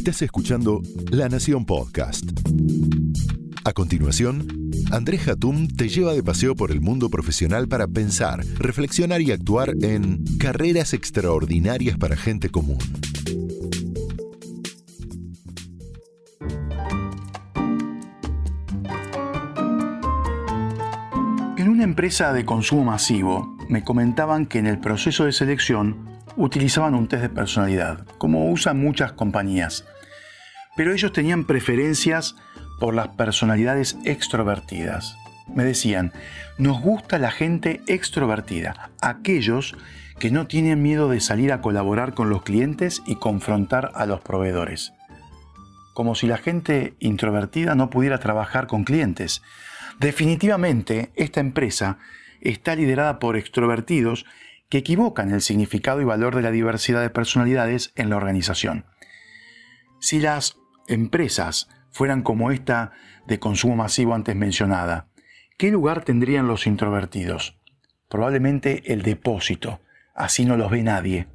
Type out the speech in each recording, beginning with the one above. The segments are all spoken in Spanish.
Estás escuchando La Nación Podcast. A continuación, Andrés Hatum te lleva de paseo por el mundo profesional para pensar, reflexionar y actuar en carreras extraordinarias para gente común. En una empresa de consumo masivo me comentaban que en el proceso de selección utilizaban un test de personalidad, como usan muchas compañías. Pero ellos tenían preferencias por las personalidades extrovertidas. Me decían, nos gusta la gente extrovertida, aquellos que no tienen miedo de salir a colaborar con los clientes y confrontar a los proveedores. Como si la gente introvertida no pudiera trabajar con clientes. Definitivamente, esta empresa está liderada por extrovertidos que equivocan el significado y valor de la diversidad de personalidades en la organización. Si las empresas fueran como esta de consumo masivo antes mencionada, ¿qué lugar tendrían los introvertidos? Probablemente el depósito, así no los ve nadie.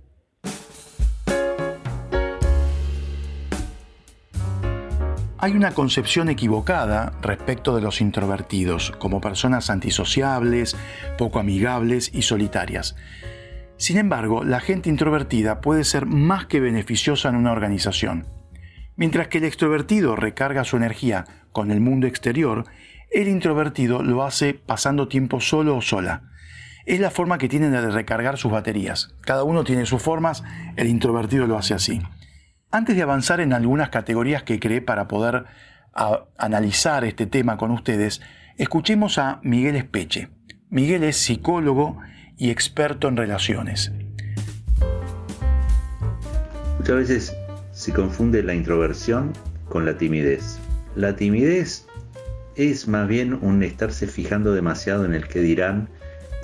Hay una concepción equivocada respecto de los introvertidos como personas antisociables, poco amigables y solitarias. Sin embargo, la gente introvertida puede ser más que beneficiosa en una organización. Mientras que el extrovertido recarga su energía con el mundo exterior, el introvertido lo hace pasando tiempo solo o sola. Es la forma que tienen de recargar sus baterías. Cada uno tiene sus formas, el introvertido lo hace así. Antes de avanzar en algunas categorías que creé para poder analizar este tema con ustedes, escuchemos a Miguel Espeche. Miguel es psicólogo y experto en relaciones. Muchas veces se confunde la introversión con la timidez. La timidez es más bien un estarse fijando demasiado en el que dirán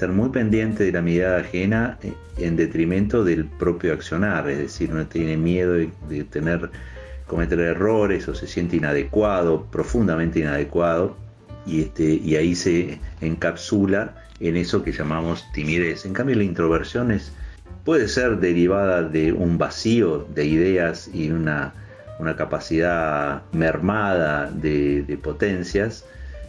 estar muy pendiente de la mirada ajena eh, en detrimento del propio accionar, es decir, uno tiene miedo de, tener cometer errores o se siente inadecuado, profundamente inadecuado, y, este, y ahí se encapsula en eso que llamamos timidez. En cambio, la introversión puede ser derivada de un vacío de ideas y una, capacidad mermada de potencias,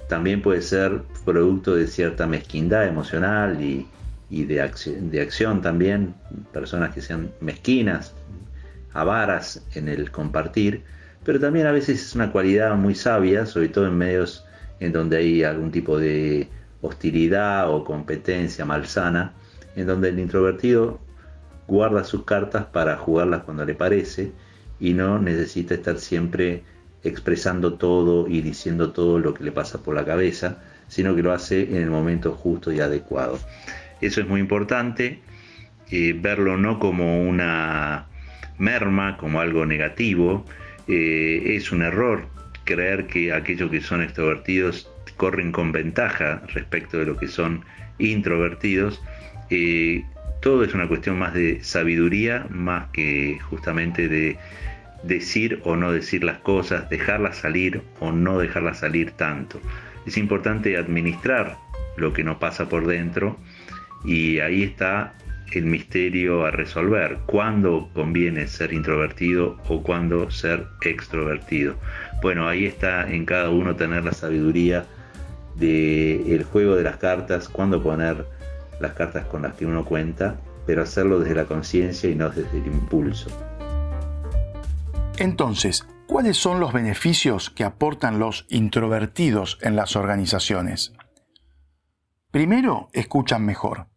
también puede ser producto de cierta mezquindad emocional y, de, acción, de acción también, personas que sean mezquinas, avaras en el compartir, pero también a veces es una cualidad muy sabia, sobre todo en medios en donde hay algún tipo de hostilidad o competencia malsana, en donde el introvertido guarda sus cartas para jugarlas cuando le parece y no necesita estar siempre expresando todo y diciendo todo lo que le pasa por la cabeza, sino que lo hace en el momento justo y adecuado. Eso es muy importante, eh, verlo no como una merma, como algo negativo, eh, es un error creer que aquellos que son extrovertidos corren con ventaja respecto de lo que son introvertidos. Eh, todo es una cuestión más de sabiduría, más que justamente de decir o no decir las cosas, dejarlas salir o no dejarlas salir tanto. Es importante administrar lo que no pasa por dentro y ahí está el misterio a resolver, cuándo conviene ser introvertido o cuándo ser extrovertido. Bueno, ahí está en cada uno tener la sabiduría del juego de las cartas, cuándo poner las cartas con las que uno cuenta, pero hacerlo desde la conciencia y no desde el impulso. Entonces, ¿cuáles son los beneficios que aportan los introvertidos en las organizaciones? Primero, escuchan mejor.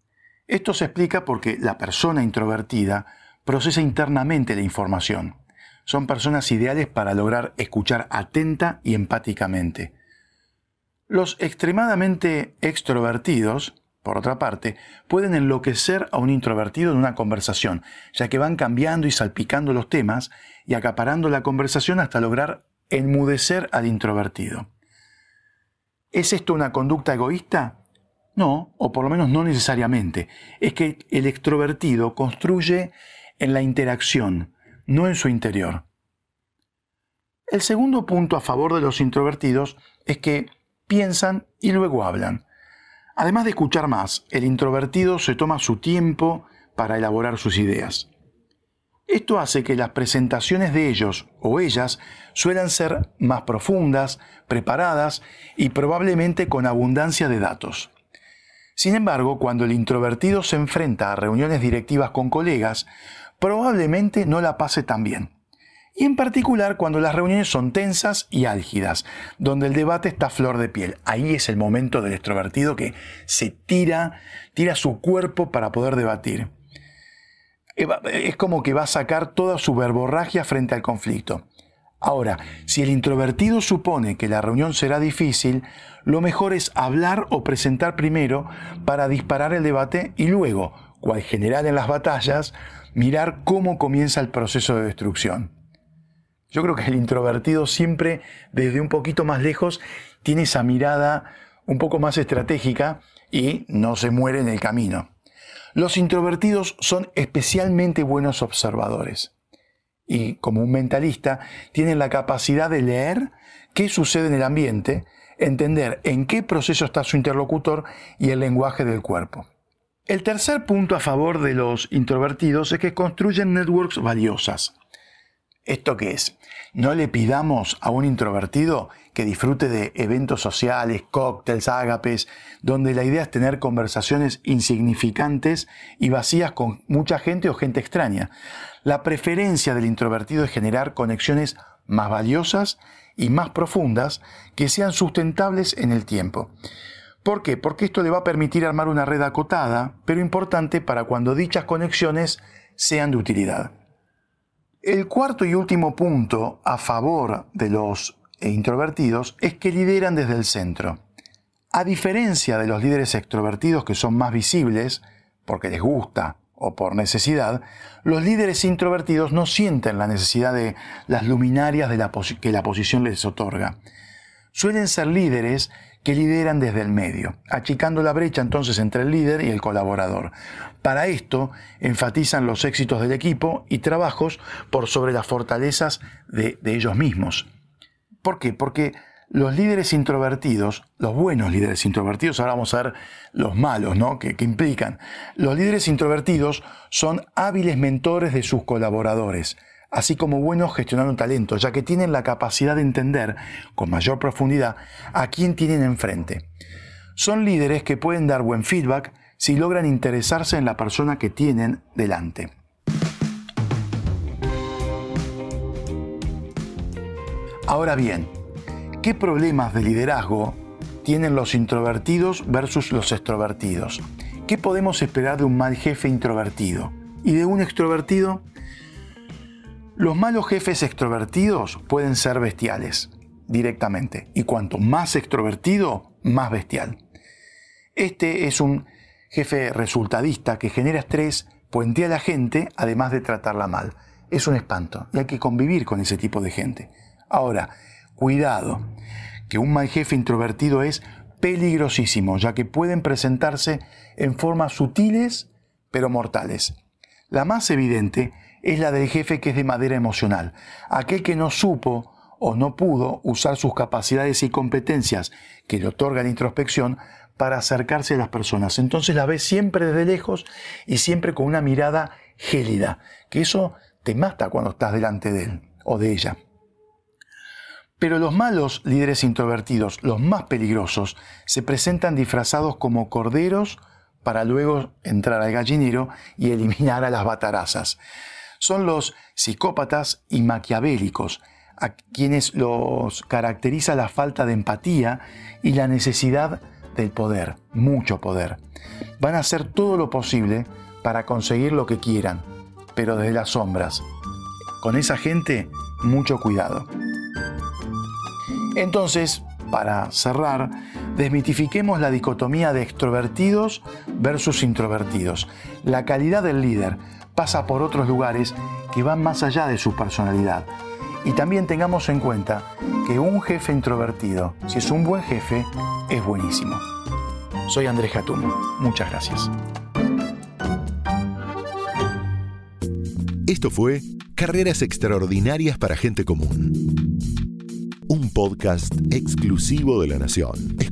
Esto se explica porque la persona introvertida procesa internamente la información. Son personas ideales para lograr escuchar atenta y empáticamente. Los extremadamente extrovertidos por otra parte, pueden enloquecer a un introvertido en una conversación, ya que van cambiando y salpicando los temas y acaparando la conversación hasta lograr enmudecer al introvertido. ¿Es esto una conducta egoísta? No, o por lo menos no necesariamente. Es que el extrovertido construye en la interacción, no en su interior. El segundo punto a favor de los introvertidos es que piensan y luego hablan. Además de escuchar más, el introvertido se toma su tiempo para elaborar sus ideas. Esto hace que las presentaciones de ellos o ellas suelan ser más profundas, preparadas y probablemente con abundancia de datos. Sin embargo, cuando el introvertido se enfrenta a reuniones directivas con colegas, probablemente no la pase tan bien. Y en particular cuando las reuniones son tensas y álgidas, donde el debate está flor de piel. Ahí es el momento del extrovertido que se tira, tira su cuerpo para poder debatir. Es como que va a sacar toda su verborragia frente al conflicto. Ahora, si el introvertido supone que la reunión será difícil, lo mejor es hablar o presentar primero para disparar el debate y luego, cual general en las batallas, mirar cómo comienza el proceso de destrucción. Yo creo que el introvertido siempre, desde un poquito más lejos, tiene esa mirada un poco más estratégica y no se muere en el camino. Los introvertidos son especialmente buenos observadores y, como un mentalista, tienen la capacidad de leer qué sucede en el ambiente, entender en qué proceso está su interlocutor y el lenguaje del cuerpo. El tercer punto a favor de los introvertidos es que construyen networks valiosas. ¿Esto qué es? No le pidamos a un introvertido que disfrute de eventos sociales, cócteles, ágapes, donde la idea es tener conversaciones insignificantes y vacías con mucha gente o gente extraña. La preferencia del introvertido es generar conexiones más valiosas y más profundas que sean sustentables en el tiempo. ¿Por qué? Porque esto le va a permitir armar una red acotada, pero importante para cuando dichas conexiones sean de utilidad. El cuarto y último punto a favor de los introvertidos es que lideran desde el centro. A diferencia de los líderes extrovertidos que son más visibles, porque les gusta o por necesidad, los líderes introvertidos no sienten la necesidad de las luminarias que la posición les otorga. Suelen ser líderes que lideran desde el medio, achicando la brecha entonces entre el líder y el colaborador. Para esto enfatizan los éxitos del equipo y trabajos por sobre las fortalezas de, ellos mismos. ¿Por qué? Porque los líderes introvertidos, los buenos líderes introvertidos, ahora vamos a ver los malos, ¿no? Que, que, implican. Los líderes introvertidos son hábiles mentores de sus colaboradores, así como buenos gestionando talento, ya que tienen la capacidad de entender con mayor profundidad a quién tienen enfrente. Son líderes que pueden dar buen feedback si logran interesarse en la persona que tienen delante. Ahora bien, ¿qué problemas de liderazgo tienen los introvertidos versus los extrovertidos? ¿Qué podemos esperar de un mal jefe introvertido? ¿Y de un extrovertido? Los malos jefes extrovertidos pueden ser bestiales directamente y cuanto más extrovertido, más bestial. Este es un jefe resultadista que genera estrés, puentea a la gente, además de tratarla mal. Es un espanto y hay que convivir con ese tipo de gente. Ahora, cuidado, que un mal jefe introvertido es peligrosísimo, ya que pueden presentarse en formas sutiles pero mortales. La más evidente es la del jefe que es de madera emocional, aquel que no supo o no pudo usar sus capacidades y competencias que le otorga la introspección para acercarse a las personas. Entonces la ves siempre desde lejos y siempre con una mirada gélida, que eso te mata cuando estás delante de él o de ella. Pero los malos líderes introvertidos, los más peligrosos, se presentan disfrazados como corderos para luego entrar al gallinero y eliminar a las batarazas son los psicópatas y maquiavélicos, a quienes los caracteriza la falta de empatía y la necesidad del poder, mucho poder. Van a hacer todo lo posible para conseguir lo que quieran, pero desde las sombras. Con esa gente, mucho cuidado. Entonces, para cerrar, desmitifiquemos la dicotomía de extrovertidos versus introvertidos. La calidad del líder pasa por otros lugares que van más allá de su personalidad. Y también tengamos en cuenta que un jefe introvertido, si es un buen jefe, es buenísimo. Soy Andrés Jatún. Muchas gracias. Esto fue Carreras Extraordinarias para Gente Común. Un podcast exclusivo de la Nación.